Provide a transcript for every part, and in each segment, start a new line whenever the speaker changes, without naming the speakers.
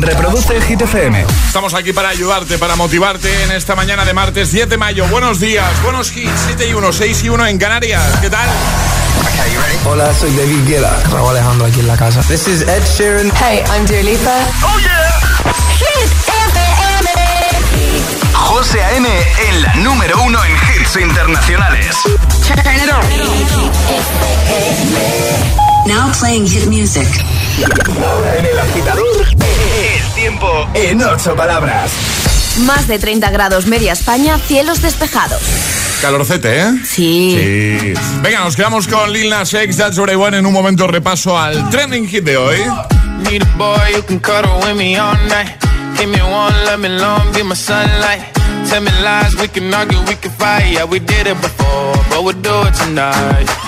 Reproduce Hit FM.
Estamos aquí para ayudarte, para motivarte en esta mañana de martes 10 de mayo. Buenos días, buenos hits, 7 y 1, 6 y 1 en Canarias. ¿Qué tal?
Hola, soy David Guetta. Raúl Alejandro aquí en la casa. This is Ed Sheeran.
Hey, I'm Dua Lipa.
¡Oh, yeah!
Hit FM.
José A.M. en la número uno en hits internacionales.
Turn it on. Now playing hit music.
En el agitador, el tiempo en ocho palabras.
Más de 30 grados media España, cielos despejados.
Calorcete, ¿eh?
Sí.
Sí. Venga, nos quedamos con Lil Nas X, That's What I Want, en un momento repaso al trending hit de hoy.
Need a boy who can cuddle with me all night. Give me one, let me long, be my sunlight. Tell me lies, we can argue, we can fight. Yeah, we did it before, but we'll do it tonight.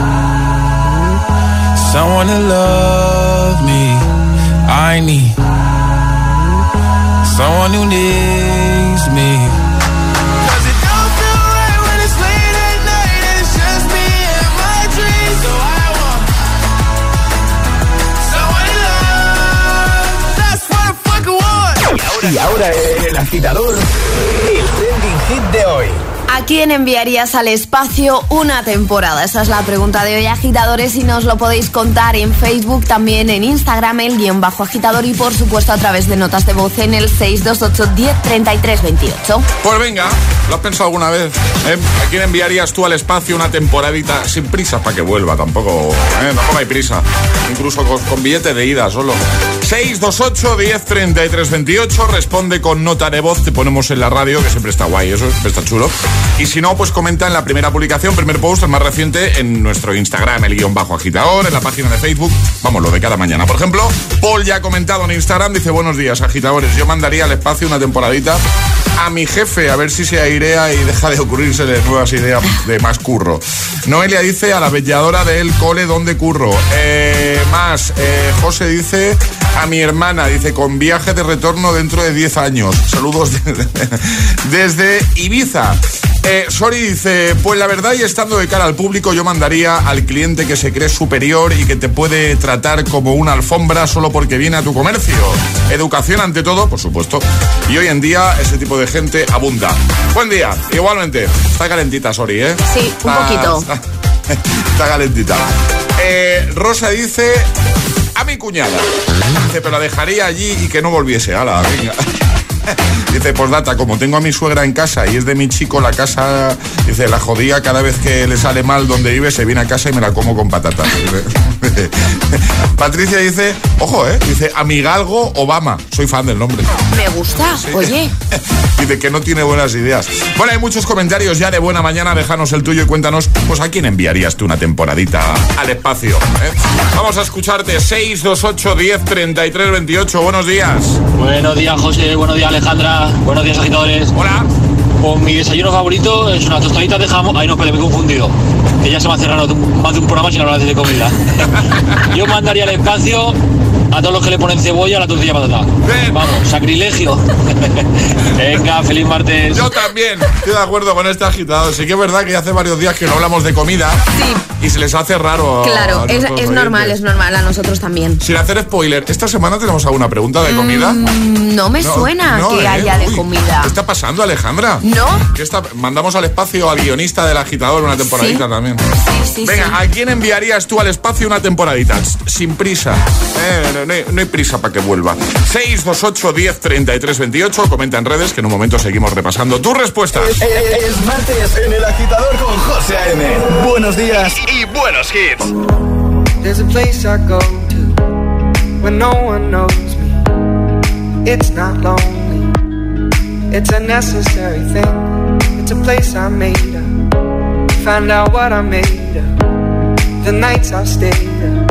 me. I need someone who needs me.
Y ahora el agitador, el trending hit de hoy.
¿A quién enviarías al espacio una temporada? Esa es la pregunta de hoy, agitadores, y nos lo podéis contar en Facebook, también en Instagram, el guion bajo agitador, y por supuesto a través de notas de voz en el 628 10 28.
Pues venga, ¿lo has pensado alguna vez? ¿Eh? ¿A quién enviarías tú al espacio una temporadita sin prisa para que vuelva? Tampoco, ¿eh? tampoco hay prisa. Incluso con, billete de ida solo. 628 10 33 28. Responde con nota de voz. Te ponemos en la radio, que siempre está guay, eso siempre está chulo. Y si no, pues comenta en la primera publicación, primer post, el más reciente, en nuestro Instagram, el guion bajo agitador, en la página de Facebook. Vamos, lo de cada mañana. Por ejemplo, Paul ya ha comentado en Instagram, dice, buenos días, agitadores. Yo mandaría al espacio una temporadita a mi jefe, a ver si se airea y deja de ocurrirse de nuevas ideas de más curro. Noelia dice a la belladora del cole donde curro. Eh, más, eh, José dice a mi hermana, dice, con viaje de retorno dentro de 10 años. Saludos de- desde Ibiza. Eh, Sori dice, pues la verdad y estando de cara al público yo mandaría al cliente que se cree superior y que te puede tratar como una alfombra solo porque viene a tu comercio. Educación ante todo, por supuesto. Y hoy en día ese tipo de gente abunda. Buen día, igualmente. Está calentita, Sori, ¿eh?
Sí, un
Está-
poquito.
Está, está calentita. Eh, Rosa dice mi cuñada. Dice, pero la dejaría allí y que no volviese. Ala, venga. Dice, pues data, como tengo a mi suegra en casa y es de mi chico la casa, dice, la jodía cada vez que le sale mal donde vive, se viene a casa y me la como con patatas. Patricia dice, ojo, eh, dice, amigalgo Obama. Soy fan del nombre.
Me gusta, oye.
Dice que no tiene buenas ideas. Bueno, hay muchos comentarios ya de buena mañana. Déjanos el tuyo y cuéntanos, pues a quién enviarías tú una temporadita al espacio. eh? Vamos a escucharte 628 10 33 28. Buenos días.
Buenos días, José. Buenos días, Alejandra. Buenos días, agitadores.
Hola.
Pues mi desayuno favorito es una tostadita de jamón. Ay, no, pero me he confundido. Que ya se me ha cerrado más de un programa sin hablar de comida. Yo mandaría al espacio a todos los que le ponen cebolla a la tortilla patata.
Bien.
Vamos, sacrilegio. Venga, feliz martes.
Yo también estoy de acuerdo con este agitado. Sí que es verdad que ya hace varios días que no hablamos de comida.
Sí.
Y se les hace raro.
Claro,
a
es, normal, es normal, a nosotros también.
Sin hacer spoiler, ¿esta semana tenemos alguna pregunta de comida?
Mm, No me suena
no,
que
¿eh?
haya de
Uy,
comida.
¿Qué está pasando, Alejandra?
¿No?
¿Qué está? Mandamos al espacio al guionista del agitador una temporadita
Sí.
también.
Sí, sí,
Venga,
sí.
¿a quién enviarías tú al espacio una temporadita? Sin prisa. Eh, no, no hay- no hay prisa para que vuelva. 628 10 33 28. Comenta en redes que en un momento seguimos repasando tus respuestas.
Es, es martes en el agitador con José A.M. Buenos días y buenos hits.
There's a place I go to when no one knows me. It's not lonely, it's a necessary thing. It's a place I made up. Find out what I made of. The nights I've stayed up,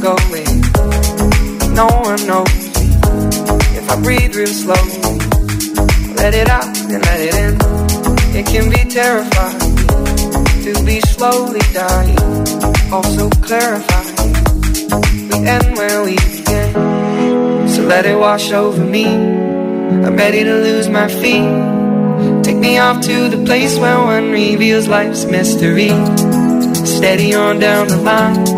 Going. No one knows me. If I breathe real slowly, let it out and let it in. It can be terrifying to be slowly dying. Also clarifying. We end where we begin. So let it wash over me. I'm ready to lose my feet. Take me off to the place where one reveals life's mystery. Steady on down the line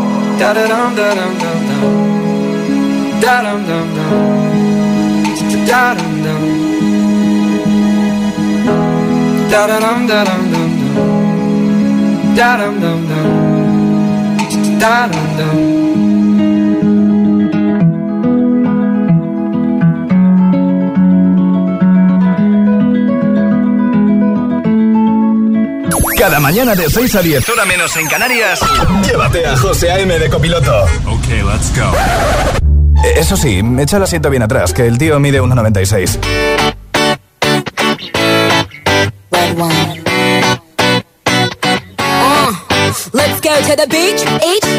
Da da dum da dum dum dum. Da dum dum dum. Da dum dum. Da da dum da dum dum dum. Da dum dum dum. Da dum dum.
Cada mañana de 6 a 10, hora menos en Canarias, llévate a José A.M. de copiloto.
Ok, let's go.
Eh, Eso sí, echa el asiento bien atrás, que el tío mide 1,96.
Red wine. Uh, let's go to the beach, each,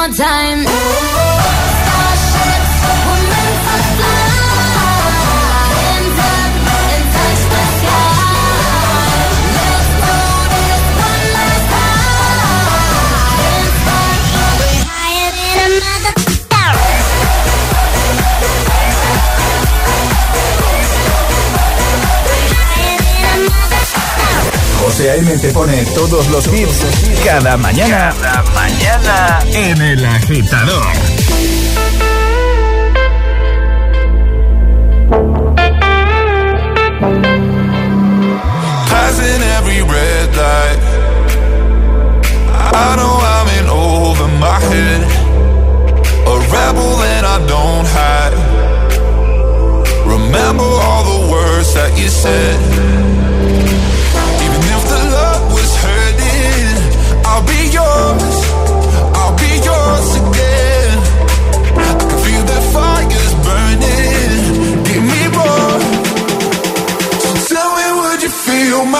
more time.
José A.M. te pone todos los hits cada mañana. Cada mañana en El Agitador.
Passing every red light. I know I'm in over my head. A rebel that I don't hide. Remember all the words that you said. Feel my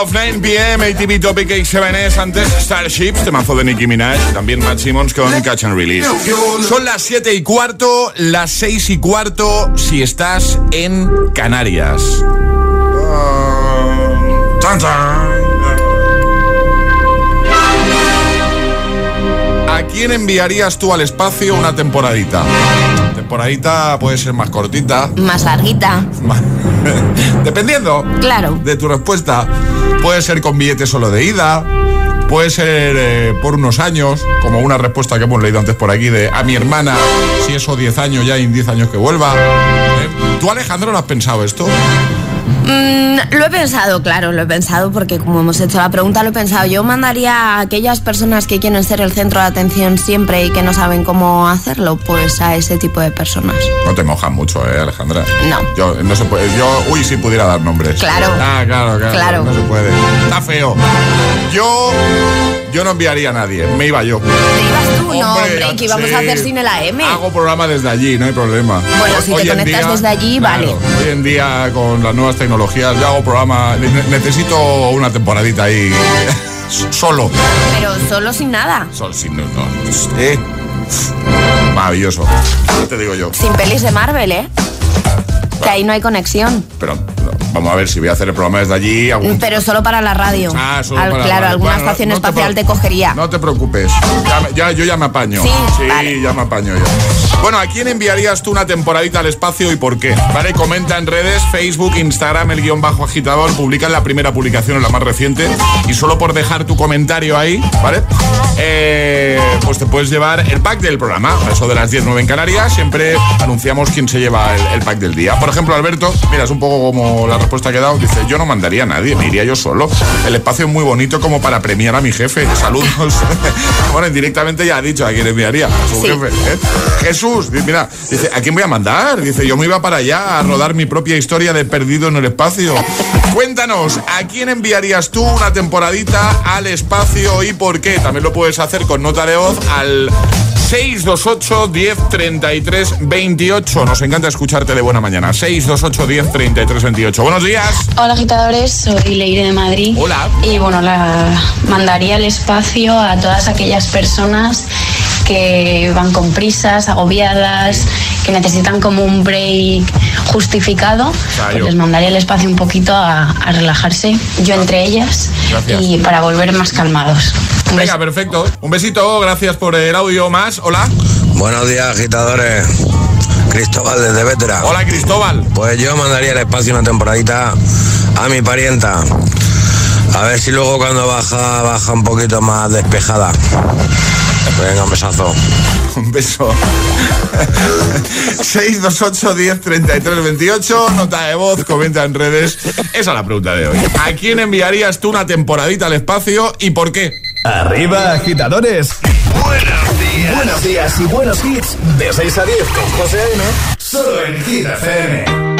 Love,
9 pm, ATV Topic X7S, antes Starships, temazo de Nicki Minaj, también Matt Simmons con Catch and Release. Son las 7 y cuarto, las 6 y cuarto si estás en Canarias. ¿A quién enviarías tú al espacio una temporadita? Temporadita puede ser más cortita,
Más larguita.
más- dependiendo
Claro.
de tu respuesta. Puede ser con billete solo de ida, puede ser eh, por unos años, como una respuesta que hemos leído antes por aquí de a mi hermana, si eso 10 años ya, en 10 años que vuelva. ¿Eh? ¿Tú, Alejandro, lo has pensado esto?
Mm, lo he pensado, claro, lo he pensado porque como hemos hecho la pregunta, lo he pensado. Yo mandaría a aquellas personas que quieren ser el centro de atención siempre y que no saben cómo hacerlo, pues a ese tipo de personas.
No te mojas mucho, ¿eh, Alejandra?
No.
Yo, no se puede, yo, uy, si pudiera dar nombres.
Claro.
Ah, claro, claro.
Claro.
No se puede. Está feo. Yo, yo no enviaría a nadie. Me iba yo.
¿Te ibas tú? no,
Hombre,
hombre, que íbamos
sí.
a hacer sin el AM.
Hago programa desde allí, no hay problema.
Bueno, si te conectas desde allí,
claro,
vale.
Hoy en día, con las nuevas tecnologías, yo hago programa. ne- Necesito una temporadita ahí. Solo.
Pero solo sin nada.
Solo sin. No, no, eh. Maravilloso. ¿Qué te digo yo?
Sin pelis de Marvel, ¿eh? Que ahí no hay conexión.
Pero vamos a ver si voy a hacer el programa desde allí. algún-
Pero solo para la radio.
Ah, solo
Al-
para-
claro, alguna
Bueno,
estación
no te
espacial
pre-
te cogería.
No te preocupes. Ya, yo ya me apaño.
Sí, vale.
ya me apaño yo. Bueno, ¿a quién enviarías tú una temporadita al espacio y por qué? Vale, comenta en redes, Facebook, Instagram, el guion bajo agitador, publica en la primera publicación, en la más reciente, y solo por dejar tu comentario ahí, ¿vale? Eh, pues te puedes llevar el pack del programa. Eso de las 10, 9 en Canarias, siempre anunciamos quién se lleva el, el pack del día. Por ejemplo, Alberto, mira, es un poco como la respuesta que he dado, dice, yo no mandaría a nadie, me iría yo solo. El espacio es muy bonito como para premiar a mi jefe. Saludos. bueno, indirectamente ya ha dicho a quién enviaría, a su
Sí.
jefe. ¿eh? Jesús Jesús. Dice, Mira, dice, ¿a quién voy a mandar? Dice, yo me iba para allá a rodar mi propia historia de perdido en el espacio. Cuéntanos, ¿a quién enviarías tú una temporadita al espacio y por qué? También lo puedes hacer con nota de voz al 628 10 33 28. Nos encanta escucharte de buena mañana. 628 10 33 28. Buenos días.
Hola agitadores, soy Leire de Madrid.
Hola.
Y bueno, la mandaría al espacio a todas aquellas personas que van con prisas, agobiadas, que necesitan como un break justificado, pues les mandaría al espacio un poquito a, a relajarse, yo entre ellas,
Gracias.
y para volver más calmados. Un
Venga, perfecto. Un besito, gracias por el audio más. Hola.
Buenos días, agitadores. Cristóbal desde Vétera.
Hola, Cristóbal.
Pues yo mandaría al espacio una temporadita a mi parienta. A ver si luego cuando baja, baja un poquito más despejada. Venga, un besazo.
Un beso. 628 10 33 28. Nota de voz, comenta en redes. Esa es la pregunta de hoy. ¿A quién enviarías tú una temporadita al espacio y por qué?
Arriba, agitadores. Buenos días. Buenos días y buenos hits. De 6 a 10 con José A.M. Solo en Hit FM.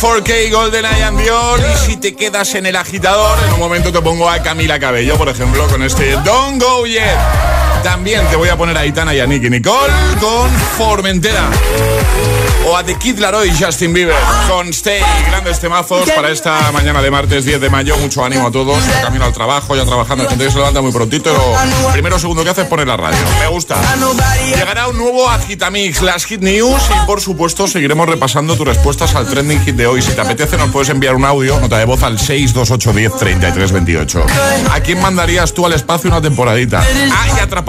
4K, GoldenEye and
Dior. Y si te quedas en el agitador, en un momento te pongo a Camila Cabello, por ejemplo, con este Don't Go Yet. También te voy a poner a Itana y a Nicky Nicole con Formentera. O a The Kid Laroi y Justin Bieber con Stay. Grandes temazos para esta mañana de martes 10 de mayo. Mucho ánimo a todos. Camino al trabajo, ya trabajando. Hay gente que se levanta muy prontito. Lo primero o segundo que hace es poner la radio. Me gusta. Llegará un nuevo Agitamix, las Hit News. Y por supuesto, seguiremos repasando tus respuestas al trending hit de hoy. Si te apetece, nos puedes enviar un audio, nota de voz al 62810 3328. ¿A quién mandarías tú al espacio una temporadita? Ah, y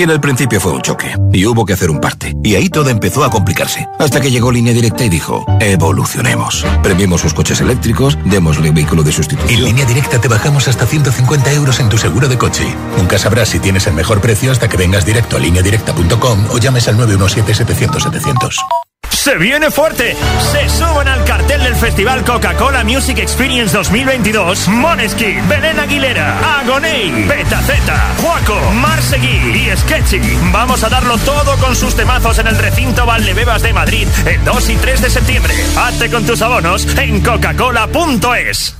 Y en el principio fue un choque, y hubo que hacer un parte. Y ahí todo empezó a complicarse. Hasta que llegó Línea Directa y dijo, evolucionemos. Premiemos sus coches eléctricos, démosle un vehículo de sustitución.
En línea directa te bajamos hasta 150 euros en tu seguro de coche. Nunca sabrás si tienes el mejor precio hasta que vengas directo a lineadirecta.com o llames al 917-700-700. Se viene fuerte. Se suben al cartel del Festival Coca-Cola Music Experience 2022 Moneskin, Belén Aguilera, Agoney, Petaceta, Juaco, Marsegui y Sketchy. Vamos a darlo todo con sus temazos en el recinto Valdebebas de Madrid el 2 y 3 de septiembre. Hazte con tus abonos en coca-cola.es.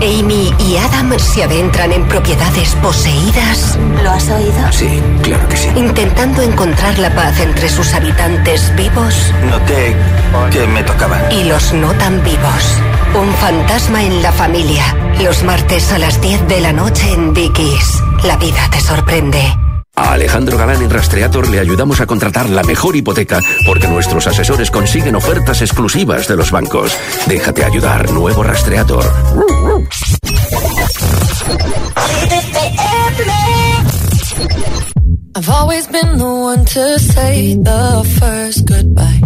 Amy y Adam se adentran en propiedades poseídas.
¿Lo has oído?
Sí, claro que sí.
Intentando encontrar la paz entre sus habitantes vivos
Noté que me tocaba.
y los no tan vivos. Un fantasma en la familia. Los martes a las 10 de la noche en Dickies. La vida te sorprende.
A Alejandro Galán en Rastreator le ayudamos a contratar la mejor hipoteca porque nuestros asesores consiguen ofertas exclusivas de los bancos. Déjate ayudar, nuevo Rastreator.
I've always been the one to say the first goodbye.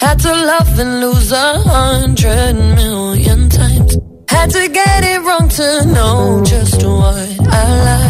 Had to love and lose a hundred million times. Had to get it wrong to know just I like.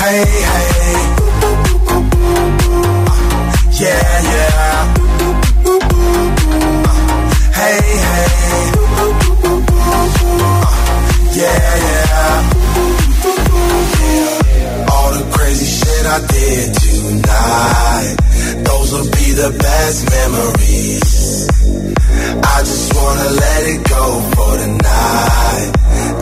Hey, hey. Yeah, yeah. Hey, hey. Yeah, yeah. All the crazy shit I did tonight. Those will be the best memories. I just wanna let it go for tonight.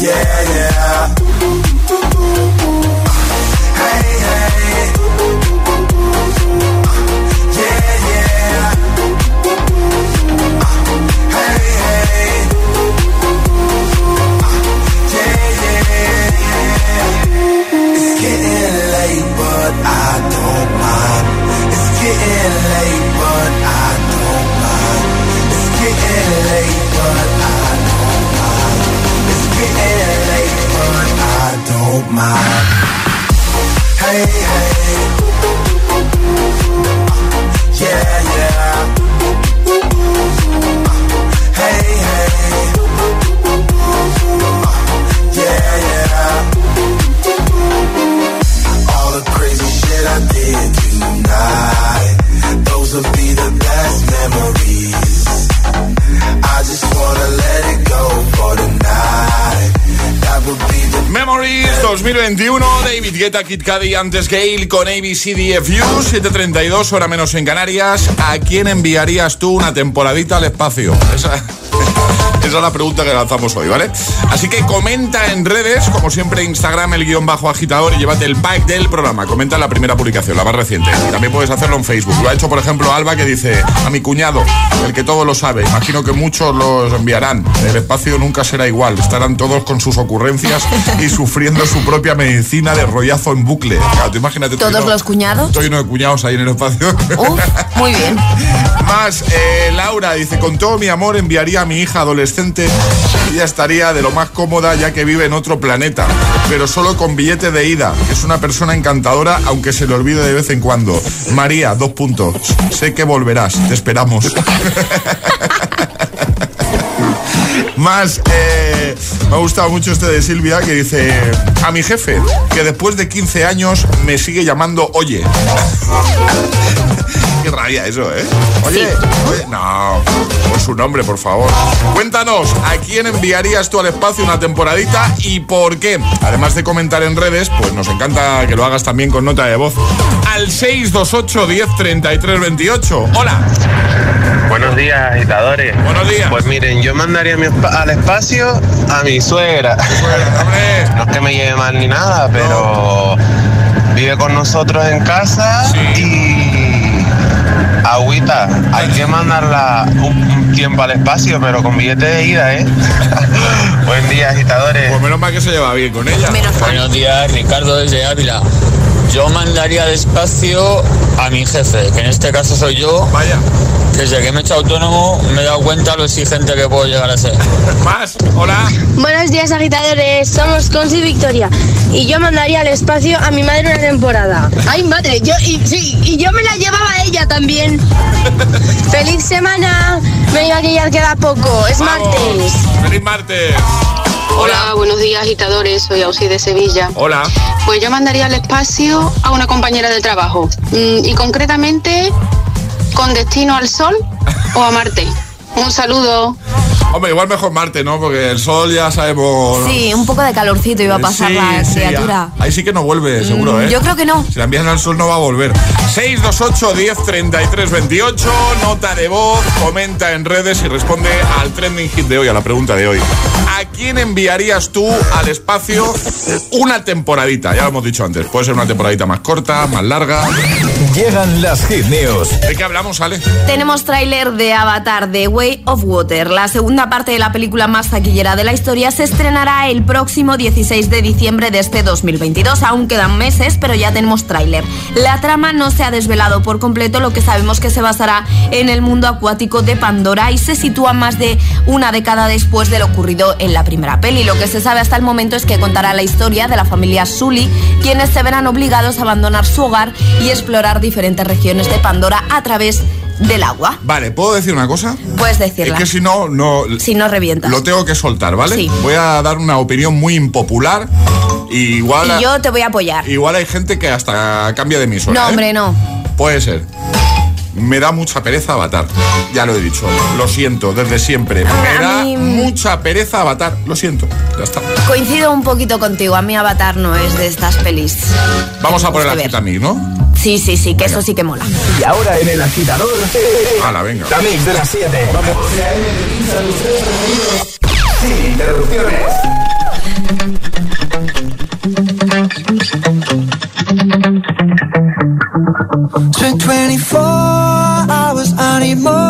Yeah, yeah. Hey, hey. Yeah, yeah. Hey, hey. Yeah, yeah. It's getting late, but I don't mind. It's getting late, but I don't mind. It's getting late, but. I don't mind. Hey, hey. Yeah, yeah. Hey, hey. Yeah, yeah. All the crazy shit I did tonight. Those will be the best memories.
2021, David Guetta, Kid Cudi, antes Gale con ABCDFU, 732, hora menos en Canarias. ¿A quién enviarías tú una temporadita al espacio? Esa, esa es la pregunta que lanzamos hoy, ¿vale? Así que comenta en redes, como siempre, Instagram, el guion bajo agitador y llévate el pack del programa. Comenta en la primera publicación, la más reciente. Y también puedes hacerlo en Facebook. Lo ha hecho, por ejemplo, Alba, que dice a mi cuñado, el que todo lo sabe. Imagino que muchos los enviarán. El espacio nunca será igual. Estarán todos con sus ocurrencias y sufriendo su propia medicina de rollazo en bucle. Claro, tú imagínate.
¿Todos los cuñados?
Estoy lleno de cuñados ahí en el espacio.
Uf, muy bien.
Más, eh, Laura dice, con todo mi amor enviaría a mi hija adolescente adolescente, ella estaría de lo más cómoda ya que vive en otro planeta, pero solo con billete de ida. Es una persona encantadora, aunque se le olvide de vez en cuando. María, dos puntos. Sé que volverás, te esperamos. Más, eh, me ha gustado mucho este de Silvia que dice, a mi jefe, que después de 15 años me sigue llamando Oye. Qué rabia eso, ¿eh? Oye, oye, no, por su nombre, por favor. Cuéntanos, ¿a quién enviarías tú al espacio una temporadita y por qué? Además de comentar en redes, pues nos encanta que lo hagas también con nota de voz. Al 628 10 33 28. Hola.
Buenos días, agitadores.
Buenos días.
Pues miren, yo mandaría al espacio a mi suegra. no es que me lleve mal ni nada, pero vive con nosotros en casa y agüita. Hay que mandarla un, un tiempo al espacio, pero con billete de ida, ¿eh? Buen día, agitadores.
Pues menos mal que se lleva bien con ella.
Buenos días, Ricardo desde Ávila. Yo mandaría al espacio a mi jefe, que en este caso soy yo.
Vaya.
Desde que me he hecho autónomo me he dado cuenta lo exigente que puedo llegar a ser.
Más, hola.
Buenos días agitadores, somos Consi y Victoria y yo mandaría al espacio a mi madre una temporada. Ay madre, yo y, sí, y yo me la llevaba a ella también. Feliz semana, me iba a que ya queda poco, es martes.
Feliz martes.
Hola, buenos días agitadores, soy Ausi de Sevilla.
Hola.
Pues yo mandaría al espacio a una compañera de trabajo mm, y concretamente con destino al Sol o a Marte. Un saludo.
Hombre, igual mejor Marte, ¿no? Porque el sol ya sabemos.
Sí, un poco de calorcito iba a pasar
Sí,
la
sí,
criatura.
ah, ahí sí que no vuelve, seguro,
Mm,
¿eh?
Yo creo que no.
Si la envían al sol no va a volver. 628 10 33 28, nota de voz, comenta en redes y responde al trending hit de hoy, a la pregunta de hoy. ¿A quién enviarías tú al espacio una temporadita? Ya lo hemos dicho antes, puede ser una temporadita más corta, más larga.
Llegan las hit news.
¿De qué hablamos, Ale?
Tenemos tráiler de Avatar The Way of Water. La segunda parte de la película más taquillera de la historia se estrenará el próximo 16 de diciembre de este 2022. Aún quedan meses, pero ya tenemos tráiler. La trama no se ha desvelado por completo, lo que sabemos que se basará en el mundo acuático de Pandora y se sitúa más de una década después de lo ocurrido en la primera peli. Lo que se sabe hasta el momento es que contará la historia de la familia Sully, quienes se verán obligados a abandonar su hogar y explorar diferentes regiones de Pandora a través del agua.
Vale, ¿puedo decir una cosa?
Puedes
Es
decirla.
que si no, no.
Si no revientas.
Lo tengo que soltar, ¿vale?
Sí.
Voy a dar una opinión muy impopular. Y igual,
Y yo te voy a apoyar.
igual hay gente que hasta cambia de emisora.
No,
¿eh?
hombre, no.
Puede ser. Me da mucha pereza Avatar. Ya lo he dicho. Lo siento, desde siempre. Me da
mí-
mucha pereza Avatar. Lo siento. Ya está.
Coincido un poquito contigo. A mí Avatar no es de estas pelis.
Vamos a por el. Agitamix, ¿no?
Sí, sí, sí, que eso sí que mola.
Y ahora en el agitador.
Hala, venga.
La mix de las 7. Vamos. Sin interrupciones.
Spent 24 hours, I need more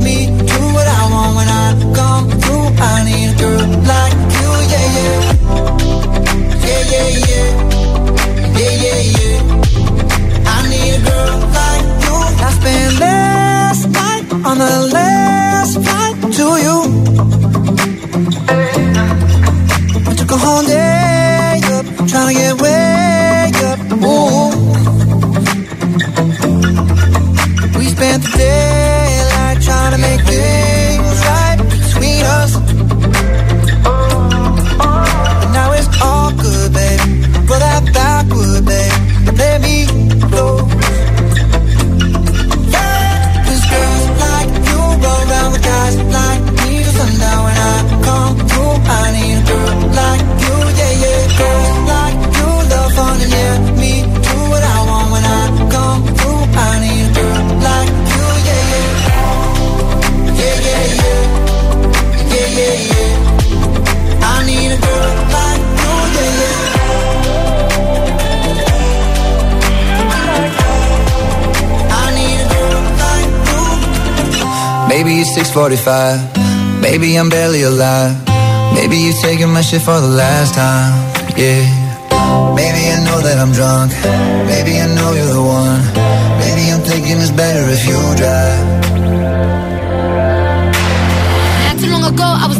6:45. Maybe I'm barely alive. Maybe you're taking my shit for the last time. Yeah. Maybe I know that I'm drunk. Maybe I know you're the one. Maybe I'm thinking it's better if you drive.
Not too long ago, I was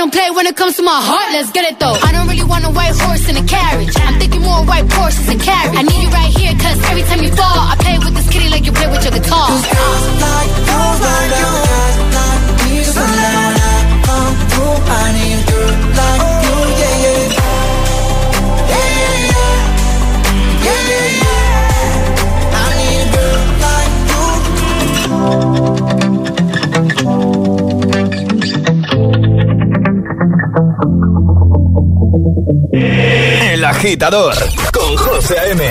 I don't play when it comes to my heart, let's get it though. I don't really want a white horse in a carriage. I'm thinking more white horses and carriage. I need you right here, cause every time you fall, I play with this kitty like you play with your guitar.
I need a girl like you, yeah, yeah. Yeah, yeah, yeah. Yeah, yeah. I need like you.
El agitador con José A.M.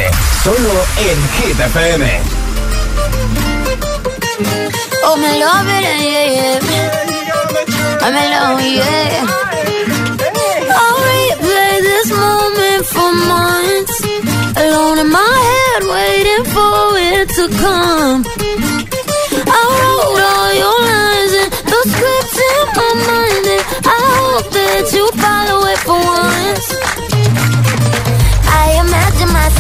Solo en Hit FM.
Oh, me love it, yeah, yeah. I'm in love, yeah. I'll replay this moment for months. Alone in my head, waiting for it to come. I wrote all your lines and the scripts in my mind, and I hope that you follow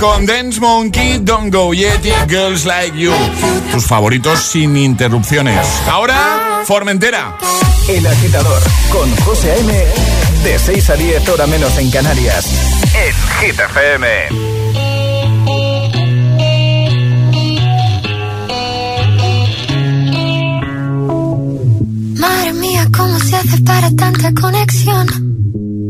con Dance Monkey, Don't Go Yeti, Girls Like You. Tus favoritos sin interrupciones. Ahora, Formentera.
El agitador con José M. De 6 a 10 hora menos en Canarias. En Hit FM.
Madre mía, ¿cómo se hace para tanta conexión?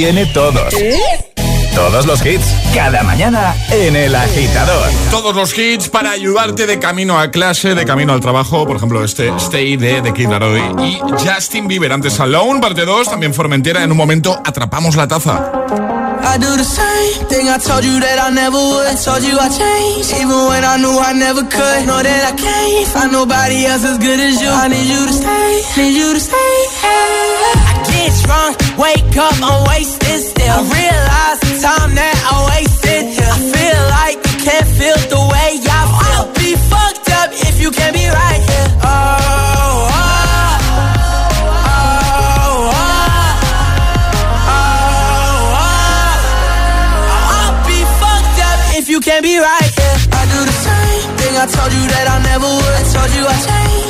tiene todos. Todos los hits, cada mañana en El Agitador.
Todos los hits para ayudarte de camino a clase, de camino al trabajo. Por ejemplo, este Stay de The Kid Laroi y Justin Bieber. Antes Alone, parte 2. También Formentera. En un momento atrapamos la taza.
I do the same thing I told you that I never would. I told you I changed, even when I knew I never could. Know that I can't find nobody else as good as you. I need you to stay, need you to stay. I get drunk, wake up, I'm wasted still. I realize the time that I wasted here. I feel like you can't feel the way I feel. I'll be fucked up if you can't be right here. Oh, you can't be right here. I do the same thing I told you that I never would. I told you I changed,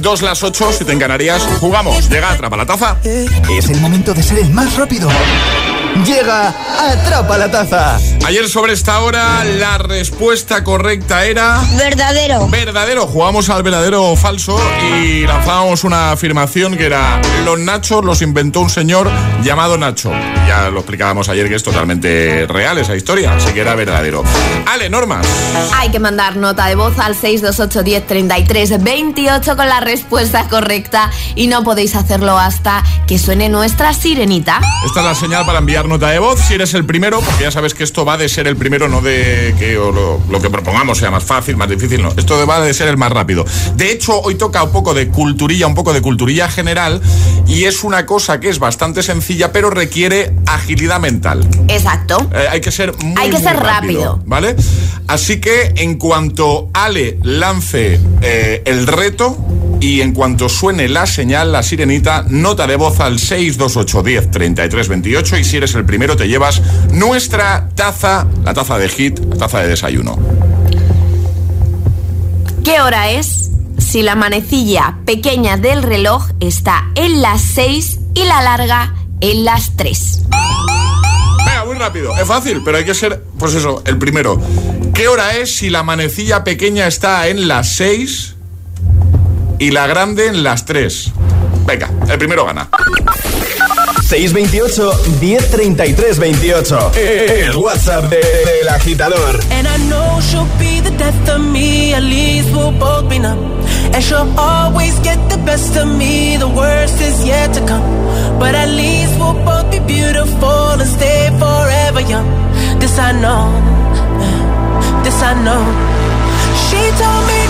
Dos las ocho, si te en Canarias, jugamos. Llega, atrapa la taza.
Es el momento de ser el más rápido. Llega Atrapa la Taza.
Ayer sobre esta hora la respuesta correcta era...
Verdadero.
Verdadero. Jugamos al verdadero o falso y lanzábamos una afirmación que era los nachos los inventó un señor llamado Nacho. Ya lo explicábamos ayer que es totalmente real esa historia, así que era verdadero. Ale, normas.
Hay que mandar nota de voz al 628 10 33 28 con la respuesta correcta y no podéis hacerlo hasta que suene nuestra sirenita.
Esta es la señal para enviar nota de voz si eres el primero, porque ya sabes que esto va de ser el primero, no de que lo, lo que propongamos sea más fácil, más difícil, no. Esto va de ser el más rápido. De hecho, hoy toca un poco de culturilla, un poco de culturilla general, y es una cosa que es bastante sencilla, pero requiere agilidad mental.
Exacto.
Eh, hay que ser muy,
Hay que
muy
ser rápido.
¿Vale? Así que en cuanto Ale lance eh, el reto y en cuanto suene la señal, la sirenita, nota de voz al 628 10 y si eres el primero te llevas nuestra taza, la taza de hit, la taza de desayuno.
¿Qué hora es? Si la manecilla pequeña del reloj está en las 6 y la larga en las 3.
Venga, muy rápido. Es fácil, pero hay que ser, pues eso, el primero. ¿Qué hora es si la manecilla pequeña está en las 6? y la grande en las tres. Venga, el primero gana.
628 1033 28. El WhatsApp de, del agitador.
And I know she'll be the death of me. At least we'll both be numb. And she'll always get the best of me. The worst is yet to come. But at least we'll both be beautiful and stay forever young. This I know. This I know. She told me.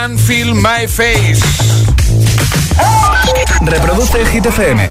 Can Feel My Face.
Reproduce el Hit FM.